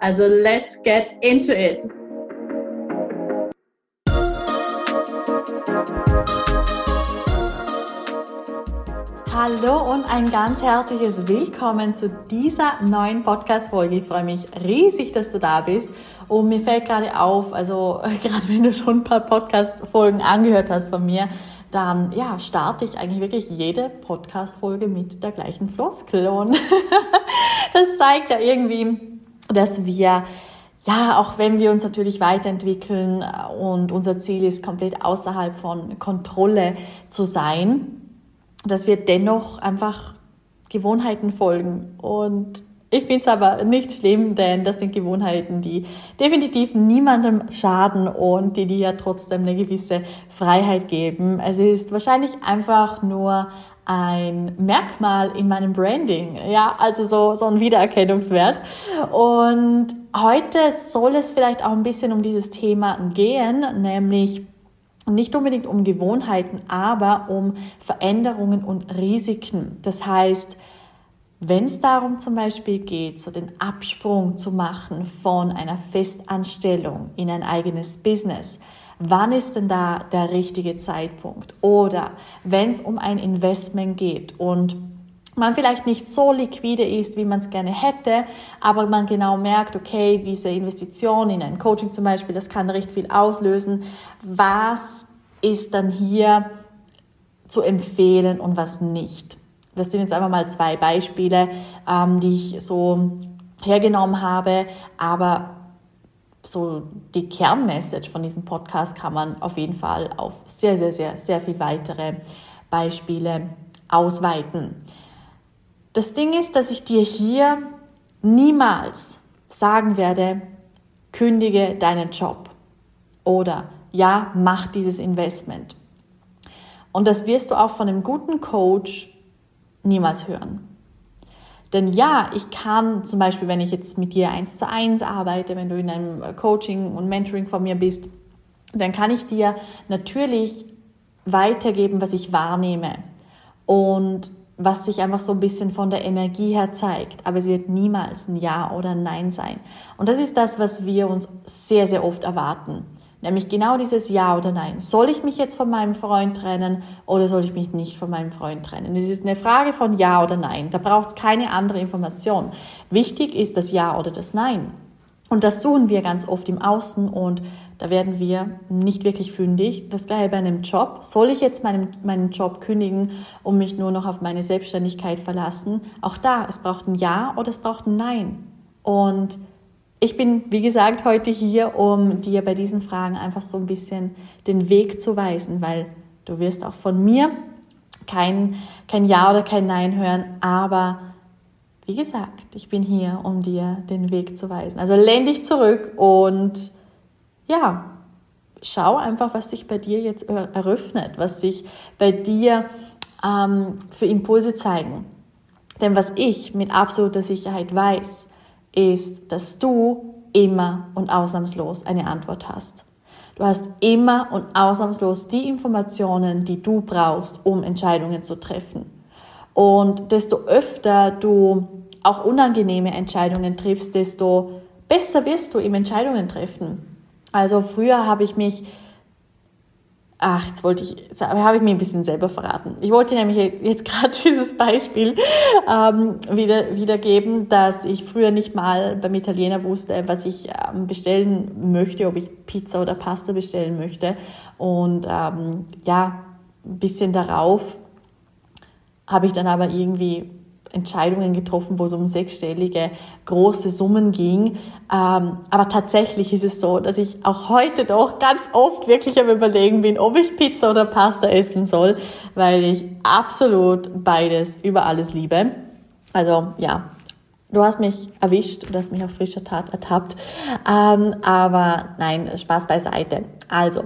Also let's get into it! Hallo und ein ganz herzliches Willkommen zu dieser neuen Podcast-Folge. Ich freue mich riesig, dass du da bist. Und mir fällt gerade auf, also gerade wenn du schon ein paar Podcast-Folgen angehört hast von mir, dann ja, starte ich eigentlich wirklich jede Podcast-Folge mit der gleichen Floskel. Und das zeigt ja irgendwie, dass wir ja, auch wenn wir uns natürlich weiterentwickeln und unser Ziel ist, komplett außerhalb von Kontrolle zu sein, dass wir dennoch einfach Gewohnheiten folgen. Und ich finde es aber nicht schlimm, denn das sind Gewohnheiten, die definitiv niemandem schaden und die dir ja trotzdem eine gewisse Freiheit geben. Es ist wahrscheinlich einfach nur ein Merkmal in meinem Branding, ja, also so, so ein Wiedererkennungswert. Und heute soll es vielleicht auch ein bisschen um dieses Thema gehen, nämlich nicht unbedingt um Gewohnheiten, aber um Veränderungen und Risiken. Das heißt, wenn es darum zum Beispiel geht, so den Absprung zu machen von einer Festanstellung in ein eigenes Business, wann ist denn da der richtige Zeitpunkt? Oder wenn es um ein Investment geht und man vielleicht nicht so liquide ist, wie man es gerne hätte, aber man genau merkt, okay, diese Investition in ein Coaching zum Beispiel, das kann recht viel auslösen. Was ist dann hier zu empfehlen und was nicht? Das sind jetzt einfach mal zwei Beispiele, ähm, die ich so hergenommen habe, aber so die Kernmessage von diesem Podcast kann man auf jeden Fall auf sehr, sehr, sehr, sehr viel weitere Beispiele ausweiten. Das Ding ist, dass ich dir hier niemals sagen werde, kündige deinen Job oder ja, mach dieses Investment. Und das wirst du auch von einem guten Coach niemals hören. Denn ja, ich kann zum Beispiel, wenn ich jetzt mit dir eins zu eins arbeite, wenn du in einem Coaching und Mentoring von mir bist, dann kann ich dir natürlich weitergeben, was ich wahrnehme. Und was sich einfach so ein bisschen von der Energie her zeigt. Aber es wird niemals ein Ja oder ein Nein sein. Und das ist das, was wir uns sehr, sehr oft erwarten. Nämlich genau dieses Ja oder Nein. Soll ich mich jetzt von meinem Freund trennen oder soll ich mich nicht von meinem Freund trennen? Es ist eine Frage von Ja oder Nein. Da braucht es keine andere Information. Wichtig ist das Ja oder das Nein. Und das suchen wir ganz oft im Außen und da werden wir nicht wirklich fündig. Das gleiche bei einem Job. Soll ich jetzt meinen, meinen Job kündigen und mich nur noch auf meine Selbstständigkeit verlassen? Auch da, es braucht ein Ja oder es braucht ein Nein. Und ich bin, wie gesagt, heute hier, um dir bei diesen Fragen einfach so ein bisschen den Weg zu weisen, weil du wirst auch von mir kein, kein Ja oder kein Nein hören, aber wie gesagt, ich bin hier, um dir den Weg zu weisen. Also lehn dich zurück und ja, schau einfach, was sich bei dir jetzt eröffnet, was sich bei dir ähm, für Impulse zeigen. Denn was ich mit absoluter Sicherheit weiß, ist, dass du immer und ausnahmslos eine Antwort hast. Du hast immer und ausnahmslos die Informationen, die du brauchst, um Entscheidungen zu treffen. Und desto öfter du auch unangenehme Entscheidungen triffst, desto besser wirst du im Entscheidungen treffen. Also früher habe ich mich, ach, jetzt wollte ich, habe ich mir ein bisschen selber verraten. Ich wollte nämlich jetzt gerade dieses Beispiel ähm, wieder, wiedergeben, dass ich früher nicht mal beim Italiener wusste, was ich ähm, bestellen möchte, ob ich Pizza oder Pasta bestellen möchte. Und ähm, ja, ein bisschen darauf habe ich dann aber irgendwie Entscheidungen getroffen, wo es um sechsstellige große Summen ging. Ähm, aber tatsächlich ist es so, dass ich auch heute doch ganz oft wirklich am Überlegen bin, ob ich Pizza oder Pasta essen soll, weil ich absolut beides über alles liebe. Also ja, du hast mich erwischt, du hast mich auf frischer Tat ertappt. Ähm, aber nein, Spaß beiseite. Also,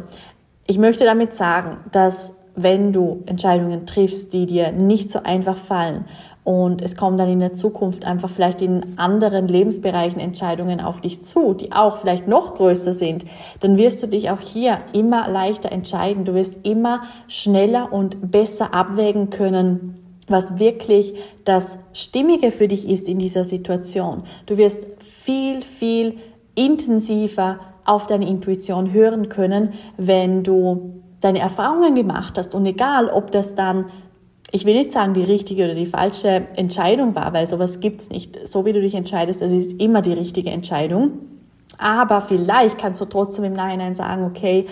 ich möchte damit sagen, dass wenn du Entscheidungen triffst, die dir nicht so einfach fallen und es kommen dann in der Zukunft einfach vielleicht in anderen Lebensbereichen Entscheidungen auf dich zu, die auch vielleicht noch größer sind, dann wirst du dich auch hier immer leichter entscheiden. Du wirst immer schneller und besser abwägen können, was wirklich das Stimmige für dich ist in dieser Situation. Du wirst viel, viel intensiver auf deine Intuition hören können, wenn du deine Erfahrungen gemacht hast und egal, ob das dann ich will nicht sagen, die richtige oder die falsche Entscheidung war, weil sowas gibt's nicht. So wie du dich entscheidest, das ist immer die richtige Entscheidung. Aber vielleicht kannst du trotzdem im Nachhinein sagen, okay,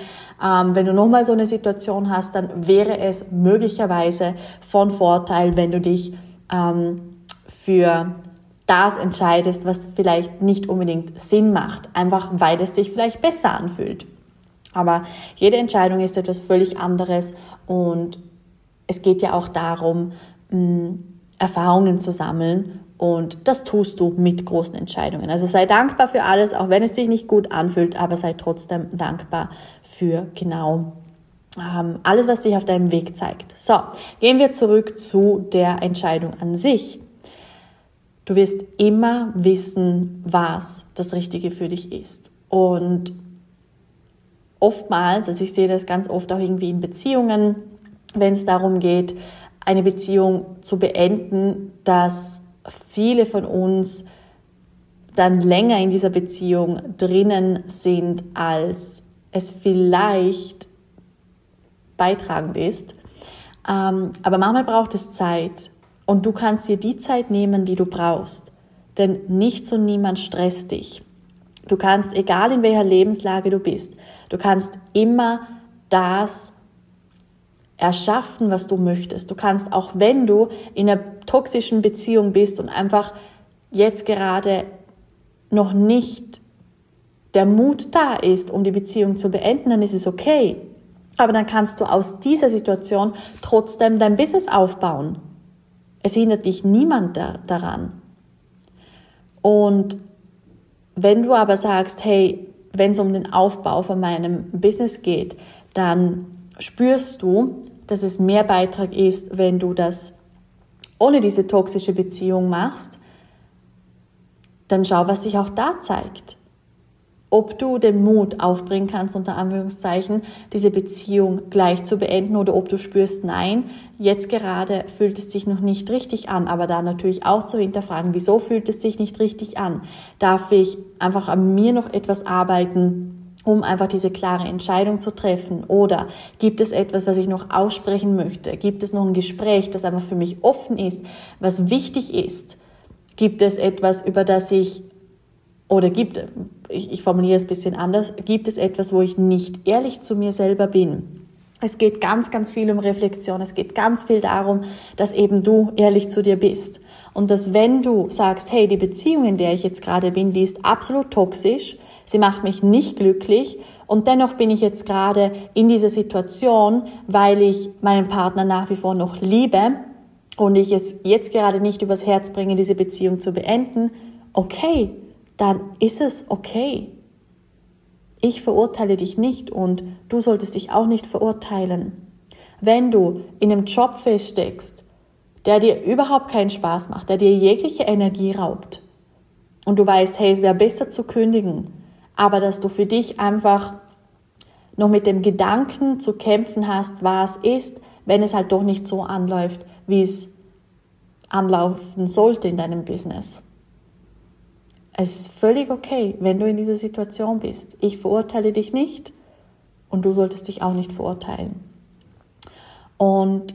ähm, wenn du nochmal so eine Situation hast, dann wäre es möglicherweise von Vorteil, wenn du dich ähm, für das entscheidest, was vielleicht nicht unbedingt Sinn macht, einfach weil es sich vielleicht besser anfühlt. Aber jede Entscheidung ist etwas völlig anderes und es geht ja auch darum, Erfahrungen zu sammeln und das tust du mit großen Entscheidungen. Also sei dankbar für alles, auch wenn es sich nicht gut anfühlt, aber sei trotzdem dankbar für genau ähm, alles, was sich auf deinem Weg zeigt. So, gehen wir zurück zu der Entscheidung an sich. Du wirst immer wissen, was das Richtige für dich ist. Und oftmals, also ich sehe das ganz oft auch irgendwie in Beziehungen, wenn es darum geht, eine Beziehung zu beenden, dass viele von uns dann länger in dieser Beziehung drinnen sind, als es vielleicht beitragend ist. Ähm, aber manchmal braucht es Zeit und du kannst dir die Zeit nehmen, die du brauchst. Denn nichts und niemand stresst dich. Du kannst, egal in welcher Lebenslage du bist, du kannst immer das erschaffen, was du möchtest. Du kannst, auch wenn du in einer toxischen Beziehung bist und einfach jetzt gerade noch nicht der Mut da ist, um die Beziehung zu beenden, dann ist es okay. Aber dann kannst du aus dieser Situation trotzdem dein Business aufbauen. Es hindert dich niemand da, daran. Und wenn du aber sagst, hey, wenn es um den Aufbau von meinem Business geht, dann spürst du, dass es mehr Beitrag ist, wenn du das ohne diese toxische Beziehung machst, dann schau, was sich auch da zeigt. Ob du den Mut aufbringen kannst, unter Anführungszeichen, diese Beziehung gleich zu beenden oder ob du spürst, nein, jetzt gerade fühlt es sich noch nicht richtig an, aber da natürlich auch zu hinterfragen, wieso fühlt es sich nicht richtig an? Darf ich einfach an mir noch etwas arbeiten? Um einfach diese klare Entscheidung zu treffen? Oder gibt es etwas, was ich noch aussprechen möchte? Gibt es noch ein Gespräch, das einfach für mich offen ist, was wichtig ist? Gibt es etwas, über das ich, oder gibt, ich, ich formuliere es ein bisschen anders, gibt es etwas, wo ich nicht ehrlich zu mir selber bin? Es geht ganz, ganz viel um Reflexion. Es geht ganz viel darum, dass eben du ehrlich zu dir bist. Und dass wenn du sagst, hey, die Beziehung, in der ich jetzt gerade bin, die ist absolut toxisch, sie macht mich nicht glücklich und dennoch bin ich jetzt gerade in dieser Situation, weil ich meinen Partner nach wie vor noch liebe und ich es jetzt gerade nicht übers Herz bringe, diese Beziehung zu beenden, okay, dann ist es okay. Ich verurteile dich nicht und du solltest dich auch nicht verurteilen. Wenn du in einem Job feststeckst, der dir überhaupt keinen Spaß macht, der dir jegliche Energie raubt und du weißt, hey, es wäre besser zu kündigen, aber dass du für dich einfach noch mit dem Gedanken zu kämpfen hast, was ist, wenn es halt doch nicht so anläuft, wie es anlaufen sollte in deinem Business. Es ist völlig okay, wenn du in dieser Situation bist. Ich verurteile dich nicht und du solltest dich auch nicht verurteilen. Und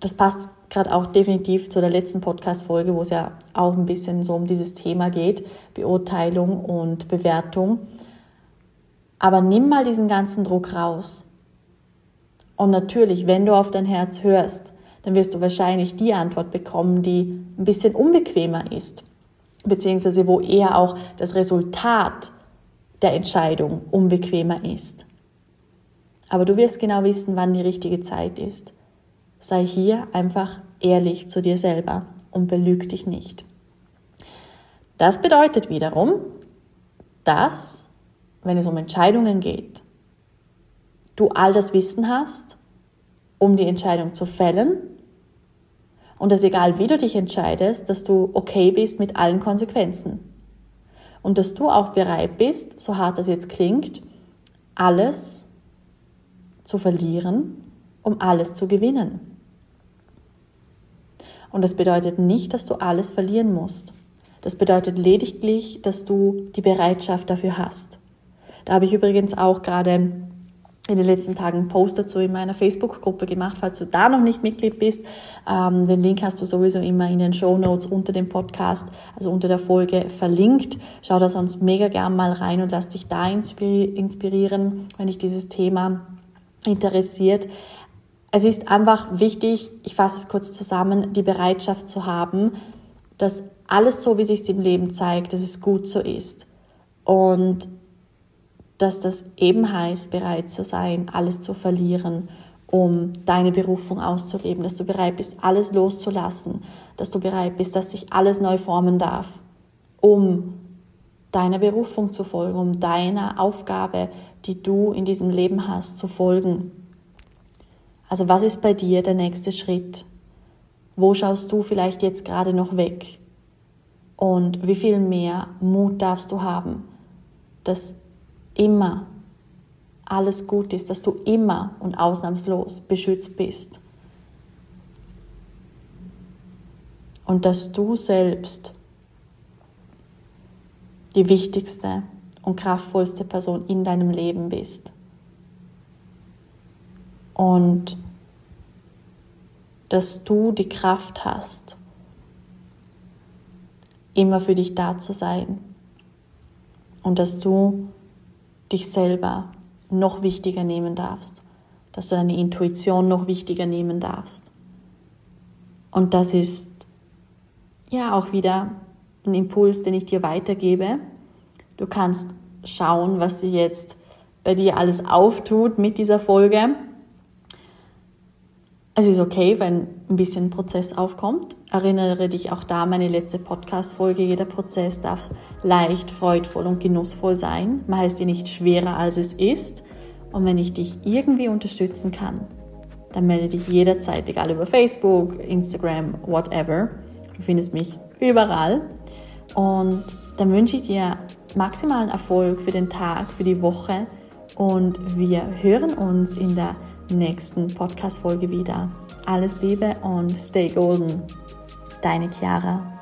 das passt gerade auch definitiv zu der letzten Podcast-Folge, wo es ja auch ein bisschen so um dieses Thema geht, Beurteilung und Bewertung. Aber nimm mal diesen ganzen Druck raus. Und natürlich, wenn du auf dein Herz hörst, dann wirst du wahrscheinlich die Antwort bekommen, die ein bisschen unbequemer ist, beziehungsweise wo eher auch das Resultat der Entscheidung unbequemer ist. Aber du wirst genau wissen, wann die richtige Zeit ist. Sei hier einfach ehrlich zu dir selber und belüg dich nicht. Das bedeutet wiederum, dass, wenn es um Entscheidungen geht, du all das Wissen hast, um die Entscheidung zu fällen und dass egal wie du dich entscheidest, dass du okay bist mit allen Konsequenzen. Und dass du auch bereit bist, so hart das jetzt klingt, alles zu verlieren, um alles zu gewinnen. Und das bedeutet nicht, dass du alles verlieren musst. Das bedeutet lediglich, dass du die Bereitschaft dafür hast. Da habe ich übrigens auch gerade in den letzten Tagen einen Post dazu in meiner Facebook-Gruppe gemacht, falls du da noch nicht Mitglied bist. Ähm, den Link hast du sowieso immer in den Show Notes unter dem Podcast, also unter der Folge verlinkt. Schau da sonst mega gern mal rein und lass dich da inspirieren, wenn dich dieses Thema interessiert. Es ist einfach wichtig, ich fasse es kurz zusammen, die Bereitschaft zu haben, dass alles so, wie sich im Leben zeigt, dass es gut so ist. Und dass das eben heißt, bereit zu sein, alles zu verlieren, um deine Berufung auszuleben, dass du bereit bist, alles loszulassen, dass du bereit bist, dass sich alles neu formen darf, um deiner Berufung zu folgen, um deiner Aufgabe, die du in diesem Leben hast, zu folgen. Also was ist bei dir der nächste Schritt? Wo schaust du vielleicht jetzt gerade noch weg? Und wie viel mehr Mut darfst du haben, dass immer alles gut ist, dass du immer und ausnahmslos beschützt bist. Und dass du selbst die wichtigste und kraftvollste Person in deinem Leben bist. Und dass du die Kraft hast, immer für dich da zu sein. Und dass du dich selber noch wichtiger nehmen darfst, dass du deine Intuition noch wichtiger nehmen darfst. Und das ist ja auch wieder ein Impuls, den ich dir weitergebe. Du kannst schauen, was sie jetzt bei dir alles auftut mit dieser Folge. Es ist okay, wenn ein bisschen Prozess aufkommt. Erinnere dich auch da meine letzte Podcast-Folge. Jeder Prozess darf leicht, freudvoll und genussvoll sein. Man heißt dir nicht schwerer, als es ist. Und wenn ich dich irgendwie unterstützen kann, dann melde dich jederzeit, egal über Facebook, Instagram, whatever. Du findest mich überall. Und dann wünsche ich dir maximalen Erfolg für den Tag, für die Woche. Und wir hören uns in der nächsten Podcast-Folge wieder. Alles Liebe und stay golden. Deine Chiara.